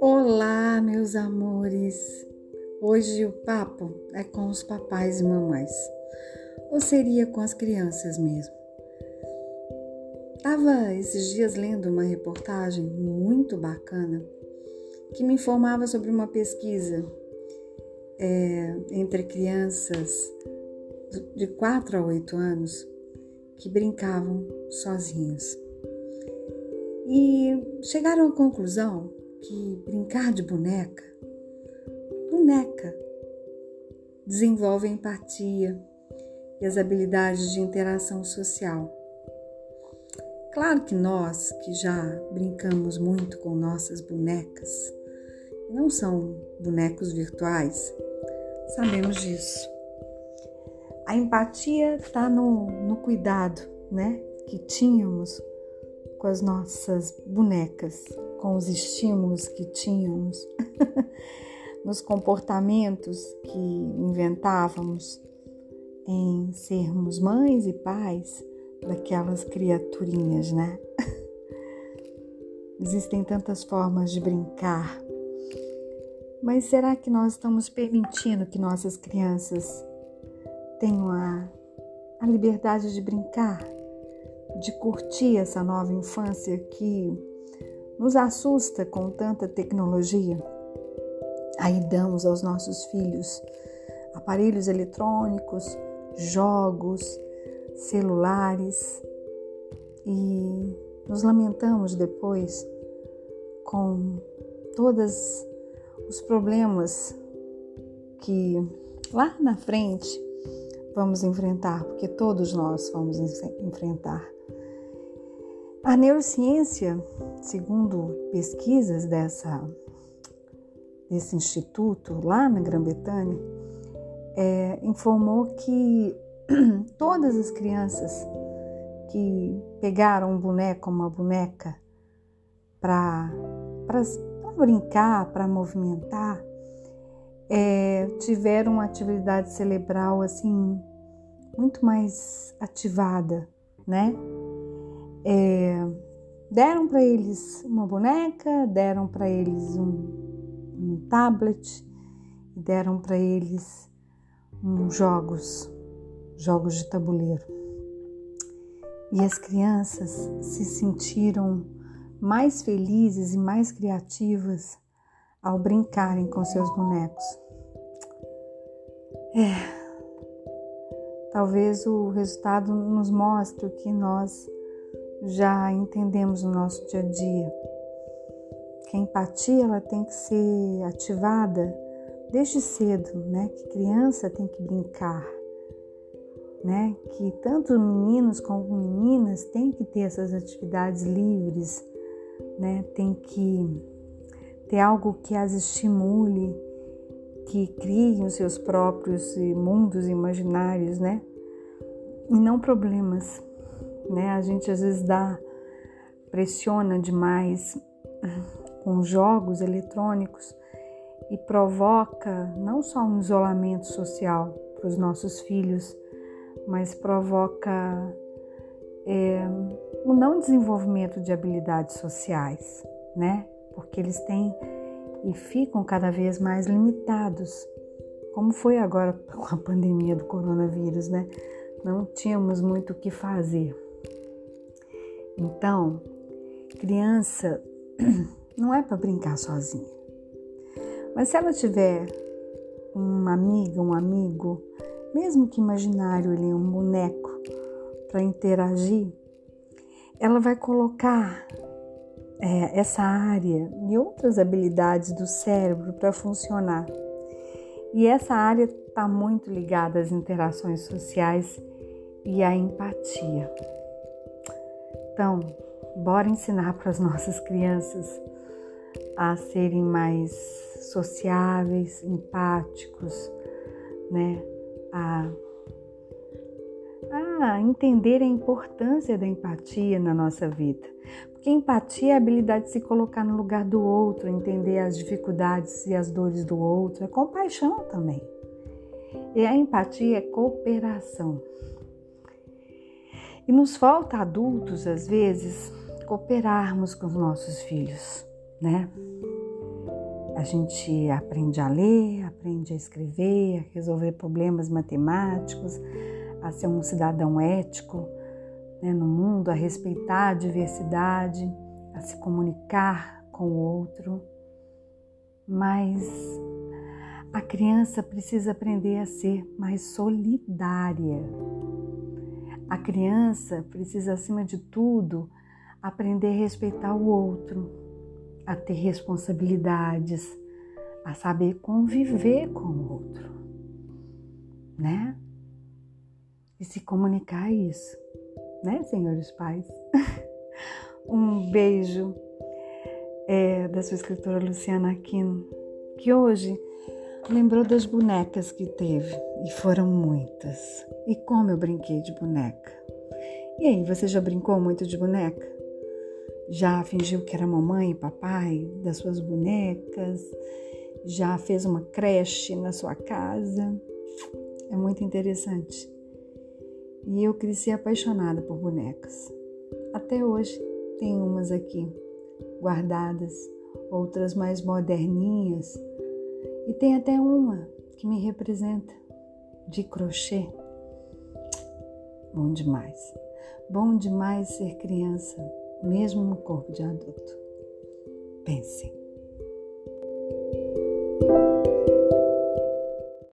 Olá, meus amores! Hoje o papo é com os papais e mamães, ou seria com as crianças mesmo. Estava esses dias lendo uma reportagem muito bacana que me informava sobre uma pesquisa é, entre crianças de 4 a 8 anos que brincavam sozinhos. E chegaram à conclusão que brincar de boneca, boneca, desenvolve empatia e as habilidades de interação social. Claro que nós, que já brincamos muito com nossas bonecas, não são bonecos virtuais, sabemos disso. A empatia está no, no cuidado, né, que tínhamos com as nossas bonecas, com os estímulos que tínhamos, nos comportamentos que inventávamos em sermos mães e pais daquelas criaturinhas, né? Existem tantas formas de brincar, mas será que nós estamos permitindo que nossas crianças tenham a, a liberdade de brincar, de curtir essa nova infância que nos assusta com tanta tecnologia? Aí damos aos nossos filhos aparelhos eletrônicos, jogos, celulares e nos lamentamos depois com todos os problemas que lá na frente vamos enfrentar, porque todos nós vamos enfrentar. A neurociência, segundo pesquisas dessa, desse instituto lá na Grã-Bretanha, é, informou que todas as crianças que pegaram um boneco uma boneca para brincar, para movimentar, é, tiveram uma atividade cerebral assim muito mais ativada, né? É, deram para eles uma boneca, deram para eles um, um tablet, deram para eles um jogos jogos de tabuleiro. E as crianças se sentiram mais felizes e mais criativas ao brincarem com seus bonecos. É, talvez o resultado nos mostre o que nós já entendemos no nosso dia a dia. Que a empatia ela tem que ser ativada desde cedo, né? Que criança tem que brincar, né? Que tanto meninos como meninas têm que ter essas atividades livres, né? Tem que ter algo que as estimule, que criem os seus próprios mundos imaginários, né? E não problemas, né? A gente às vezes dá pressiona demais com jogos eletrônicos e provoca não só um isolamento social para os nossos filhos, mas provoca é, o não desenvolvimento de habilidades sociais, né? Porque eles têm e ficam cada vez mais limitados, como foi agora com a pandemia do coronavírus, né? Não tínhamos muito o que fazer. Então, criança não é para brincar sozinha. Mas se ela tiver uma amiga, um amigo, mesmo que imaginário, ele é um boneco para interagir, ela vai colocar é, essa área e outras habilidades do cérebro para funcionar. E essa área está muito ligada às interações sociais e à empatia. Então, bora ensinar para as nossas crianças a serem mais sociáveis, empáticos, né? A, a entender a importância da empatia na nossa vida. Porque empatia é a habilidade de se colocar no lugar do outro, entender as dificuldades e as dores do outro, é compaixão também. E a empatia é cooperação. E nos falta adultos, às vezes, cooperarmos com os nossos filhos, né? A gente aprende a ler, aprende a escrever, a resolver problemas matemáticos, a ser um cidadão ético né, no mundo, a respeitar a diversidade, a se comunicar com o outro. Mas a criança precisa aprender a ser mais solidária. A criança precisa, acima de tudo, aprender a respeitar o outro, a ter responsabilidades, a saber conviver com o outro, né? E se comunicar isso, né, senhores pais? um beijo é, da sua escritora Luciana Aquino, que hoje lembrou das bonecas que teve, e foram muitas. E como eu brinquei de boneca. E aí, você já brincou muito de boneca? Já fingiu que era mamãe e papai das suas bonecas? Já fez uma creche na sua casa? É muito interessante. E eu cresci apaixonada por bonecas. Até hoje tem umas aqui guardadas, outras mais moderninhas. E tem até uma que me representa de crochê. Bom demais. Bom demais ser criança mesmo no corpo de adulto. Pense.